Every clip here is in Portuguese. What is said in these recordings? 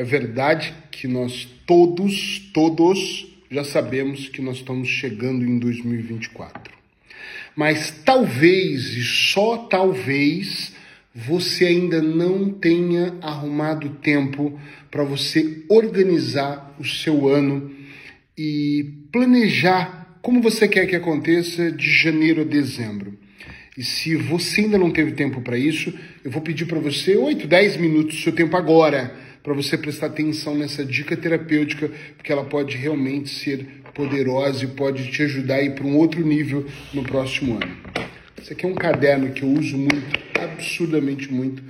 É verdade que nós todos, todos já sabemos que nós estamos chegando em 2024. Mas talvez e só talvez você ainda não tenha arrumado tempo para você organizar o seu ano e planejar como você quer que aconteça de janeiro a dezembro. E se você ainda não teve tempo para isso, eu vou pedir para você 8, 10 minutos do seu tempo agora para você prestar atenção nessa dica terapêutica, porque ela pode realmente ser poderosa e pode te ajudar a ir para um outro nível no próximo ano. Esse aqui é um caderno que eu uso muito, absurdamente muito,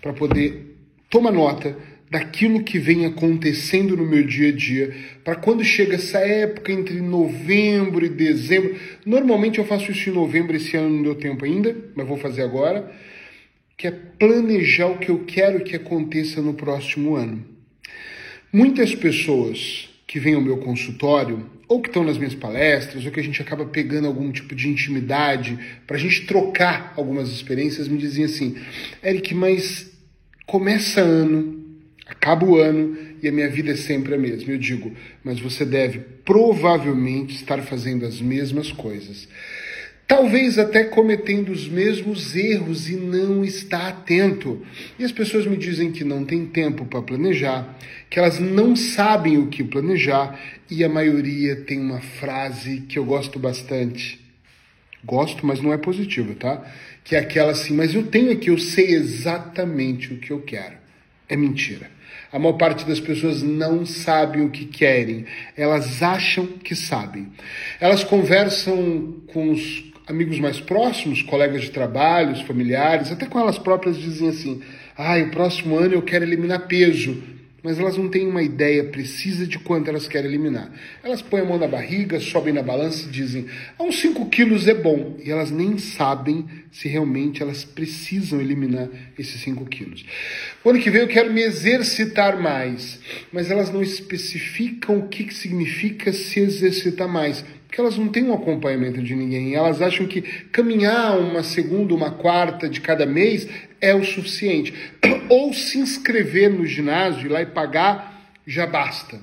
para poder tomar nota daquilo que vem acontecendo no meu dia a dia, para quando chega essa época entre novembro e dezembro. Normalmente eu faço isso em novembro, esse ano não deu tempo ainda, mas vou fazer agora que é planejar o que eu quero que aconteça no próximo ano. Muitas pessoas que vêm ao meu consultório, ou que estão nas minhas palestras, ou que a gente acaba pegando algum tipo de intimidade para a gente trocar algumas experiências, me diziam assim: Eric, mas começa ano, acaba o ano e a minha vida é sempre a mesma. Eu digo, mas você deve provavelmente estar fazendo as mesmas coisas talvez até cometendo os mesmos erros e não está atento. E as pessoas me dizem que não tem tempo para planejar, que elas não sabem o que planejar, e a maioria tem uma frase que eu gosto bastante. Gosto, mas não é positiva, tá? Que é aquela assim, mas eu tenho aqui, eu sei exatamente o que eu quero. É mentira. A maior parte das pessoas não sabem o que querem, elas acham que sabem. Elas conversam com os amigos mais próximos, colegas de trabalho, familiares, até com elas próprias dizem assim: ah, o próximo ano eu quero eliminar peso. Mas elas não têm uma ideia precisa de quanto elas querem eliminar. Elas põem a mão na barriga, sobem na balança e dizem: ah, uns 5 quilos é bom. E elas nem sabem se realmente elas precisam eliminar esses 5 quilos. O ano que vem eu quero me exercitar mais. Mas elas não especificam o que, que significa se exercitar mais porque elas não têm um acompanhamento de ninguém. Elas acham que caminhar uma segunda, uma quarta de cada mês é o suficiente. Ou se inscrever no ginásio, ir lá e pagar, já basta.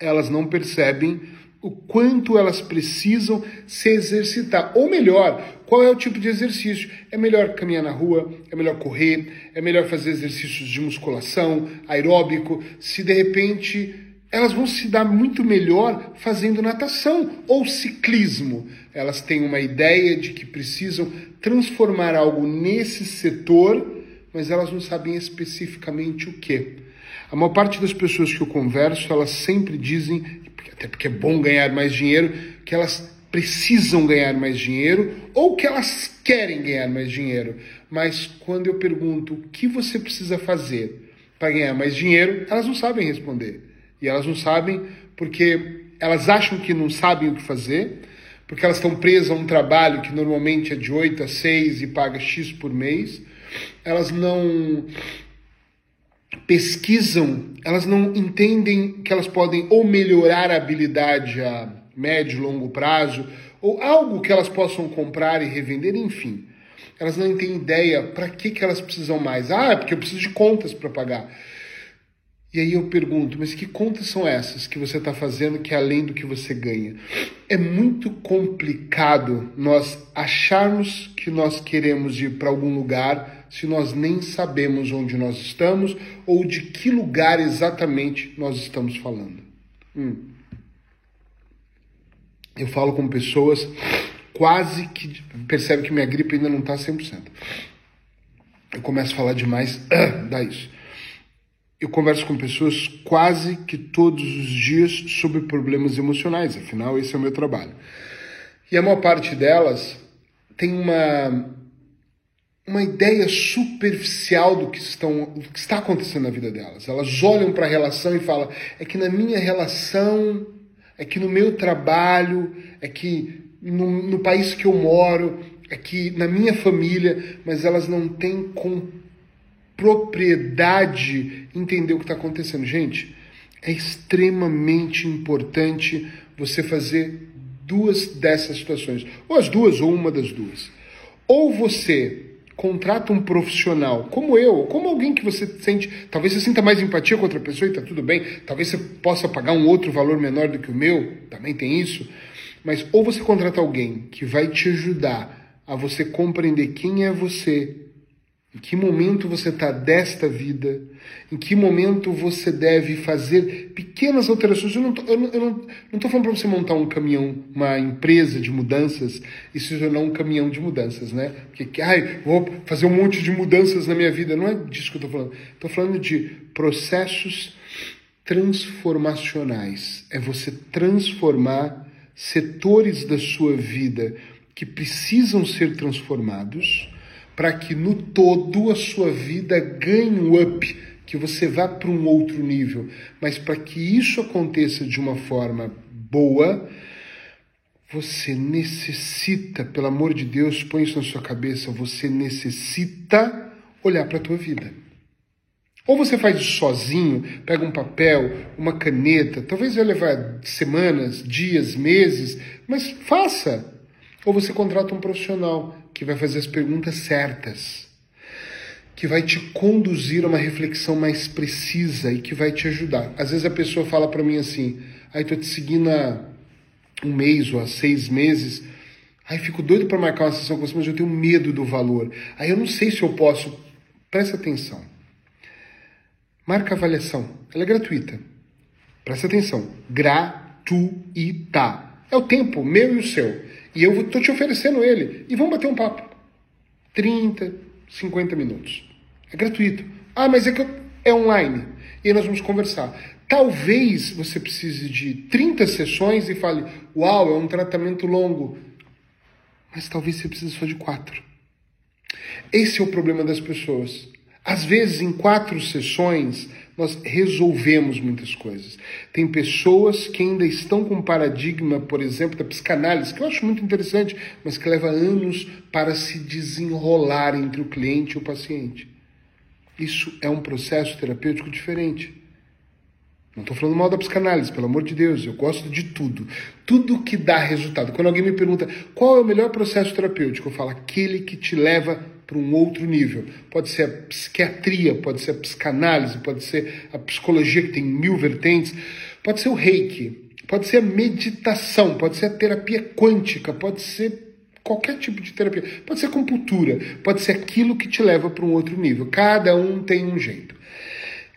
Elas não percebem o quanto elas precisam se exercitar. Ou melhor, qual é o tipo de exercício? É melhor caminhar na rua, é melhor correr, é melhor fazer exercícios de musculação, aeróbico. Se de repente elas vão se dar muito melhor fazendo natação ou ciclismo. Elas têm uma ideia de que precisam transformar algo nesse setor, mas elas não sabem especificamente o que. A maior parte das pessoas que eu converso, elas sempre dizem, até porque é bom ganhar mais dinheiro, que elas precisam ganhar mais dinheiro ou que elas querem ganhar mais dinheiro. Mas quando eu pergunto o que você precisa fazer para ganhar mais dinheiro, elas não sabem responder. E elas não sabem porque elas acham que não sabem o que fazer, porque elas estão presas a um trabalho que normalmente é de 8 a 6 e paga X por mês. Elas não pesquisam, elas não entendem que elas podem ou melhorar a habilidade a médio e longo prazo, ou algo que elas possam comprar e revender, enfim. Elas não têm ideia para que, que elas precisam mais. Ah, é porque eu preciso de contas para pagar. E aí eu pergunto, mas que contas são essas que você está fazendo que é além do que você ganha? É muito complicado nós acharmos que nós queremos ir para algum lugar se nós nem sabemos onde nós estamos ou de que lugar exatamente nós estamos falando. Hum. Eu falo com pessoas quase que percebem que minha gripe ainda não está 100%. Eu começo a falar demais, dá isso eu converso com pessoas quase que todos os dias sobre problemas emocionais, afinal, esse é o meu trabalho. E a maior parte delas tem uma, uma ideia superficial do que, estão, do que está acontecendo na vida delas. Elas olham para a relação e falam: é que na minha relação, é que no meu trabalho, é que no, no país que eu moro, é que na minha família, mas elas não têm controle propriedade entender o que está acontecendo. Gente, é extremamente importante você fazer duas dessas situações, ou as duas, ou uma das duas. Ou você contrata um profissional, como eu, como alguém que você sente, talvez você sinta mais empatia com outra pessoa e tá tudo bem, talvez você possa pagar um outro valor menor do que o meu, também tem isso, mas ou você contrata alguém que vai te ajudar a você compreender quem é você, em que momento você está desta vida? Em que momento você deve fazer pequenas alterações? Eu não estou não, não falando para você montar um caminhão, uma empresa de mudanças e se tornar um caminhão de mudanças, né? Porque, ai, vou fazer um monte de mudanças na minha vida. Não é disso que eu estou falando. Estou falando de processos transformacionais. É você transformar setores da sua vida que precisam ser transformados para que no todo a sua vida ganhe um up, que você vá para um outro nível. Mas para que isso aconteça de uma forma boa, você necessita, pelo amor de Deus, põe isso na sua cabeça, você necessita olhar para a tua vida. Ou você faz isso sozinho, pega um papel, uma caneta, talvez vai levar semanas, dias, meses, mas faça. Ou você contrata um profissional que vai fazer as perguntas certas, que vai te conduzir a uma reflexão mais precisa e que vai te ajudar. Às vezes a pessoa fala para mim assim: aí tô te seguindo há um mês ou há seis meses, aí fico doido para marcar uma sessão com você, mas eu tenho medo do valor. Aí eu não sei se eu posso. Presta atenção. Marca avaliação. Ela é gratuita. Presta atenção. Gratuita. É o tempo meu e o seu. E eu estou te oferecendo ele. E vamos bater um papo. 30, 50 minutos. É gratuito. Ah, mas é que eu... é online. E aí nós vamos conversar. Talvez você precise de 30 sessões e fale: Uau, é um tratamento longo. Mas talvez você precise só de quatro. Esse é o problema das pessoas. Às vezes, em quatro sessões, nós resolvemos muitas coisas. Tem pessoas que ainda estão com um paradigma, por exemplo, da psicanálise, que eu acho muito interessante, mas que leva anos para se desenrolar entre o cliente e o paciente. Isso é um processo terapêutico diferente. Não estou falando mal da psicanálise, pelo amor de Deus, eu gosto de tudo. Tudo que dá resultado. Quando alguém me pergunta qual é o melhor processo terapêutico, eu falo aquele que te leva para um outro nível. Pode ser a psiquiatria, pode ser a psicanálise, pode ser a psicologia, que tem mil vertentes, pode ser o reiki, pode ser a meditação, pode ser a terapia quântica, pode ser qualquer tipo de terapia, pode ser acupuntura, pode ser aquilo que te leva para um outro nível. Cada um tem um jeito.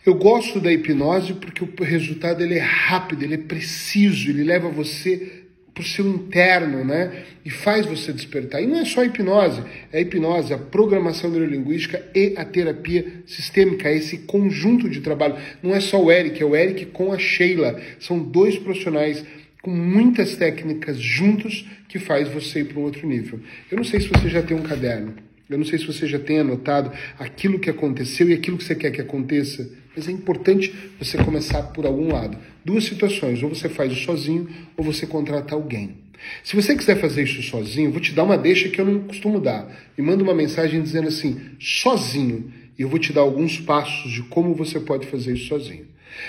Eu gosto da hipnose porque o resultado ele é rápido, ele é preciso, ele leva você para o seu interno, né? E faz você despertar. E não é só a hipnose, é a hipnose, a programação neurolinguística e a terapia sistêmica, esse conjunto de trabalho. Não é só o Eric, é o Eric com a Sheila. São dois profissionais com muitas técnicas juntos que faz você ir para um outro nível. Eu não sei se você já tem um caderno. Eu não sei se você já tem anotado aquilo que aconteceu e aquilo que você quer que aconteça, mas é importante você começar por algum lado. Duas situações, ou você faz isso sozinho, ou você contrata alguém. Se você quiser fazer isso sozinho, vou te dar uma deixa que eu não costumo dar. Me manda uma mensagem dizendo assim, sozinho, e eu vou te dar alguns passos de como você pode fazer isso sozinho.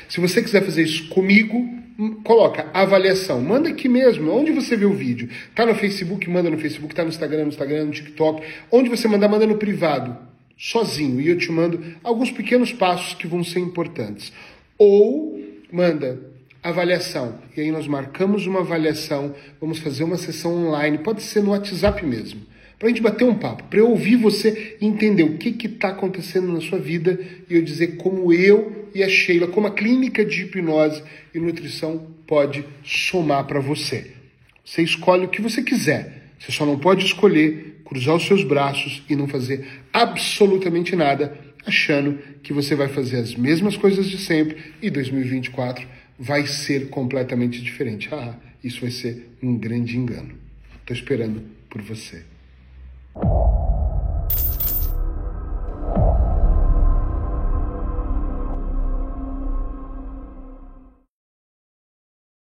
Se você quiser fazer isso comigo, hum, coloca avaliação. Manda aqui mesmo, onde você vê o vídeo. Tá no Facebook, manda no Facebook, tá no Instagram, no Instagram, no TikTok. Onde você mandar, manda no privado, sozinho. E eu te mando alguns pequenos passos que vão ser importantes. Ou manda avaliação. E aí nós marcamos uma avaliação, vamos fazer uma sessão online, pode ser no WhatsApp mesmo para a gente bater um papo, para eu ouvir você entender o que está acontecendo na sua vida e eu dizer como eu e a Sheila, como a clínica de hipnose e nutrição pode somar para você. Você escolhe o que você quiser, você só não pode escolher cruzar os seus braços e não fazer absolutamente nada, achando que você vai fazer as mesmas coisas de sempre e 2024 vai ser completamente diferente. Ah, isso vai ser um grande engano. Estou esperando por você.